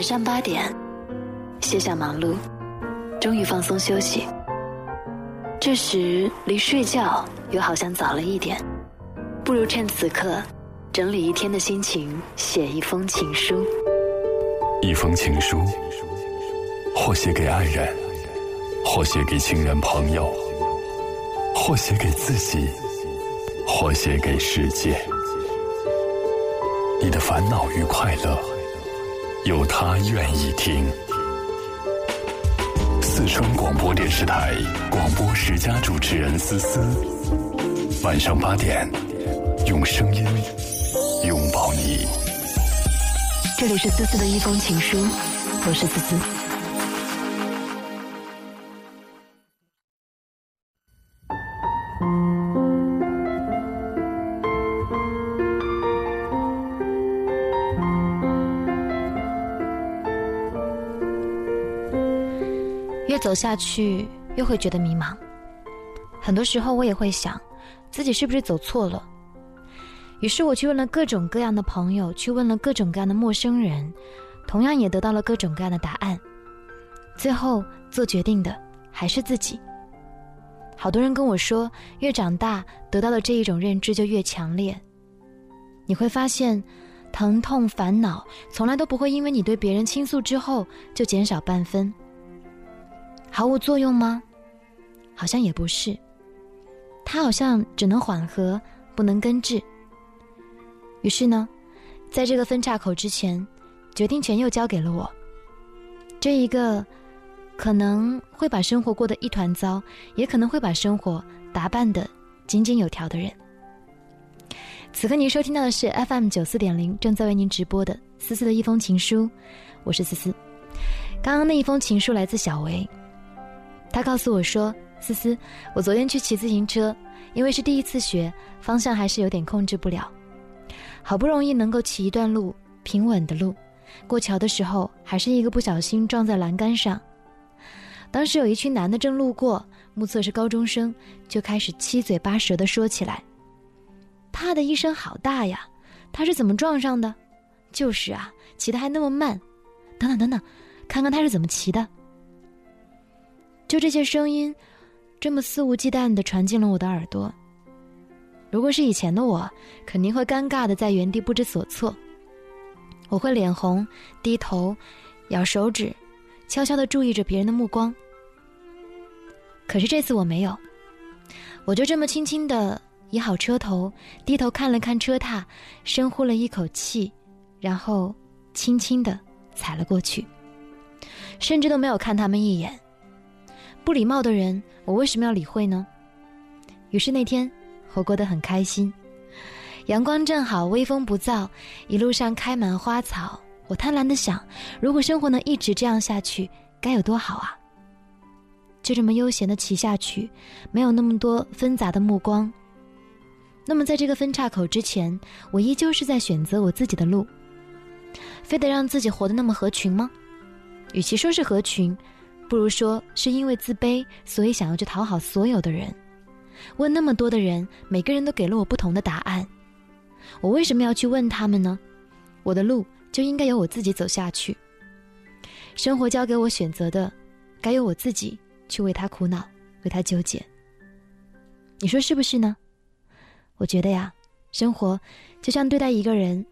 晚上八点，卸下忙碌，终于放松休息。这时离睡觉又好像早了一点，不如趁此刻整理一天的心情，写一封情书。一封情书，或写给爱人，或写给亲人朋友，或写给自己，或写给世界。你的烦恼与快乐，有他愿意听。四川广播电视台广播十佳主持人思思，晚上八点，用声音拥抱你。这里是思思的一封情书，我是思思。走下去，又会觉得迷茫。很多时候，我也会想，自己是不是走错了。于是我去问了各种各样的朋友，去问了各种各样的陌生人，同样也得到了各种各样的答案。最后做决定的还是自己。好多人跟我说，越长大得到的这一种认知就越强烈。你会发现，疼痛、烦恼从来都不会因为你对别人倾诉之后就减少半分。毫无作用吗？好像也不是。它好像只能缓和，不能根治。于是呢，在这个分岔口之前，决定权又交给了我。这一个可能会把生活过得一团糟，也可能会把生活打扮得井井有条的人。此刻您收听到的是 FM 九四点零，正在为您直播的思思的一封情书，我是思思。刚刚那一封情书来自小维，他告诉我说：“思思，我昨天去骑自行车，因为是第一次学，方向还是有点控制不了。”好不容易能够骑一段路，平稳的路，过桥的时候还是一个不小心撞在栏杆上。当时有一群男的正路过，目测是高中生，就开始七嘴八舌的说起来：“啪的一声好大呀，他是怎么撞上的？就是啊，骑的还那么慢，等等等等，看看他是怎么骑的。”就这些声音，这么肆无忌惮的传进了我的耳朵。如果是以前的我，肯定会尴尬的在原地不知所措。我会脸红、低头、咬手指，悄悄的注意着别人的目光。可是这次我没有，我就这么轻轻的倚好车头，低头看了看车踏，深呼了一口气，然后轻轻的踩了过去，甚至都没有看他们一眼。不礼貌的人，我为什么要理会呢？于是那天。我过得很开心，阳光正好，微风不燥，一路上开满花草。我贪婪的想，如果生活能一直这样下去，该有多好啊！就这么悠闲的骑下去，没有那么多纷杂的目光。那么，在这个分岔口之前，我依旧是在选择我自己的路。非得让自己活得那么合群吗？与其说是合群，不如说是因为自卑，所以想要去讨好所有的人。问那么多的人，每个人都给了我不同的答案，我为什么要去问他们呢？我的路就应该由我自己走下去。生活交给我选择的，该由我自己去为他苦恼，为他纠结。你说是不是呢？我觉得呀，生活就像对待一个人，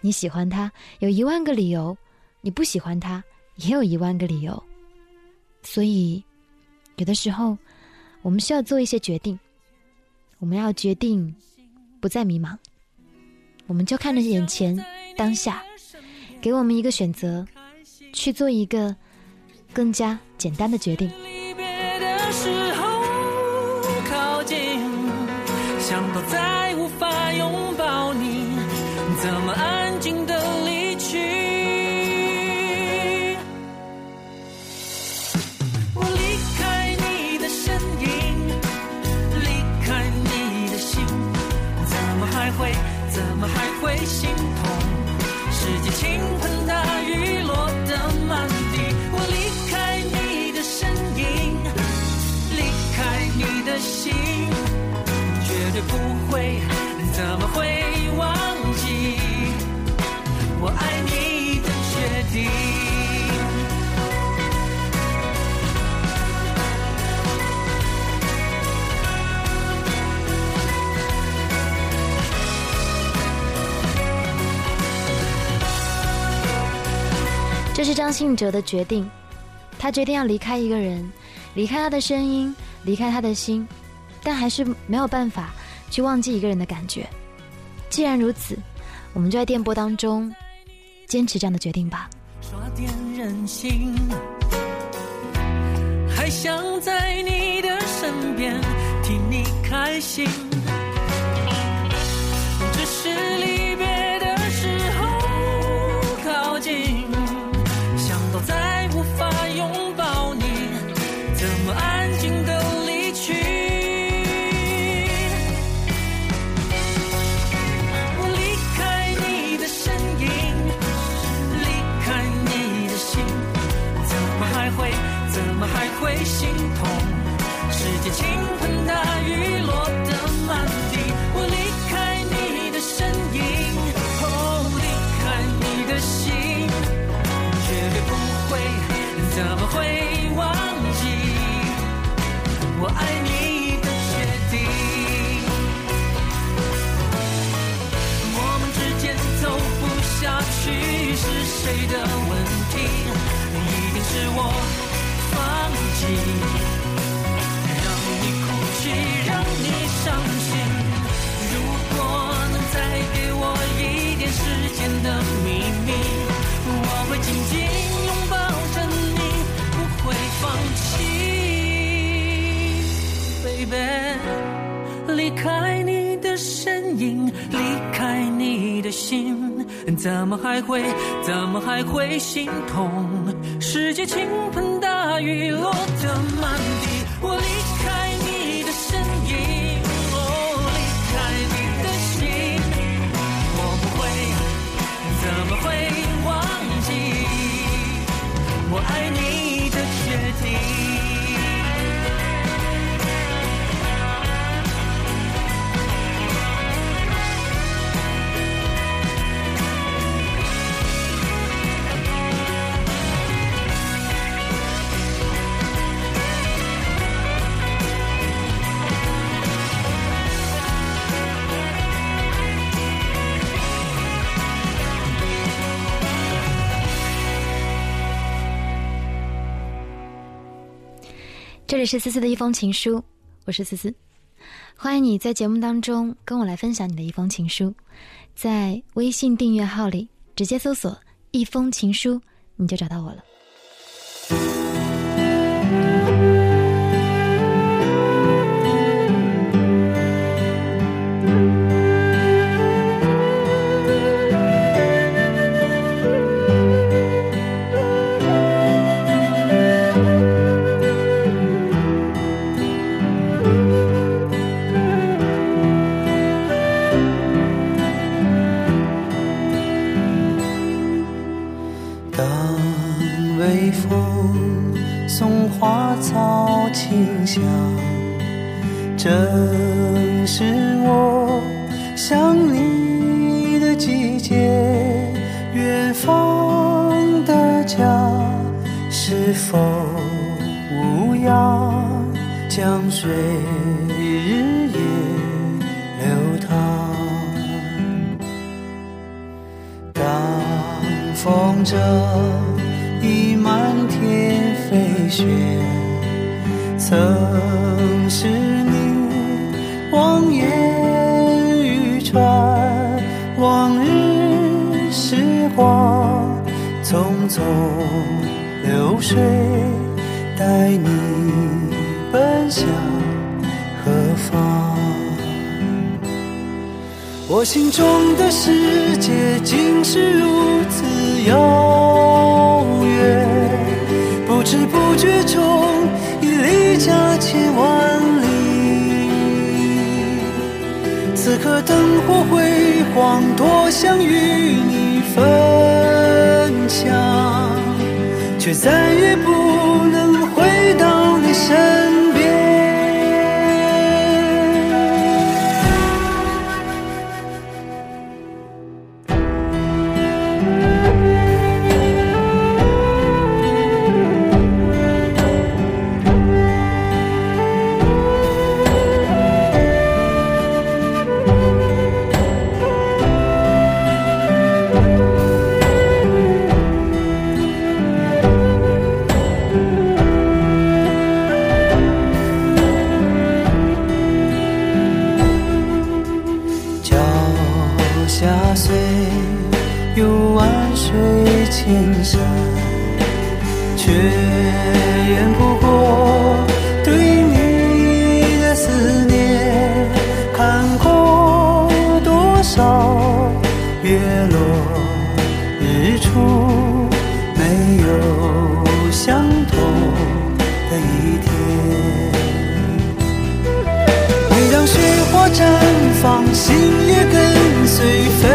你喜欢他有一万个理由，你不喜欢他也有一万个理由。所以，有的时候，我们需要做一些决定。我们要决定不再迷茫，我们就看着眼前当下，给我们一个选择，去做一个更加简单的决定。想到再无法拥心痛，世界倾这是张信哲的决定，他决定要离开一个人，离开他的声音，离开他的心，但还是没有办法去忘记一个人的感觉。既然如此，我们就在电波当中坚持这样的决定吧。耍点任性，还想在你的身边替你开心，会怎么还会心痛？世界倾盆大雨落得满地，我离开你的身影，哦，离开你的心，绝对不会，怎么会？是谁的问题？一定是我放弃，让你哭泣，让你伤心。如果能再给我一点时间的秘密，我会紧紧拥抱着你，不会放弃。Baby，离开你的身影，离开你的心。怎么还会，怎么还会心痛？世界倾盆大雨落得满地，我离开这里是思思的一封情书，我是思思，欢迎你在节目当中跟我来分享你的一封情书，在微信订阅号里直接搜索“一封情书”，你就找到我了。风送花草清香，正是我想你的季节。远方的家是否无恙？江水日夜流淌。当风筝已满雪。曾是你望眼欲穿，往日时光匆匆流水，带你奔向何方？我心中的世界竟是如此遥远，不知不觉中。已离家千万里，此刻灯火辉煌，多想与你分享，却再也不能回到你身。有万水千山，却怨不过对你的思念。看过多少月落日出，没有相同的一天。每当雪花绽放，心也跟随飞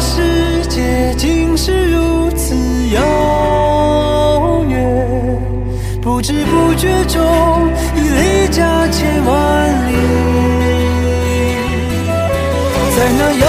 世界竟是如此遥远，不知不觉中已离家千万里。在那遥，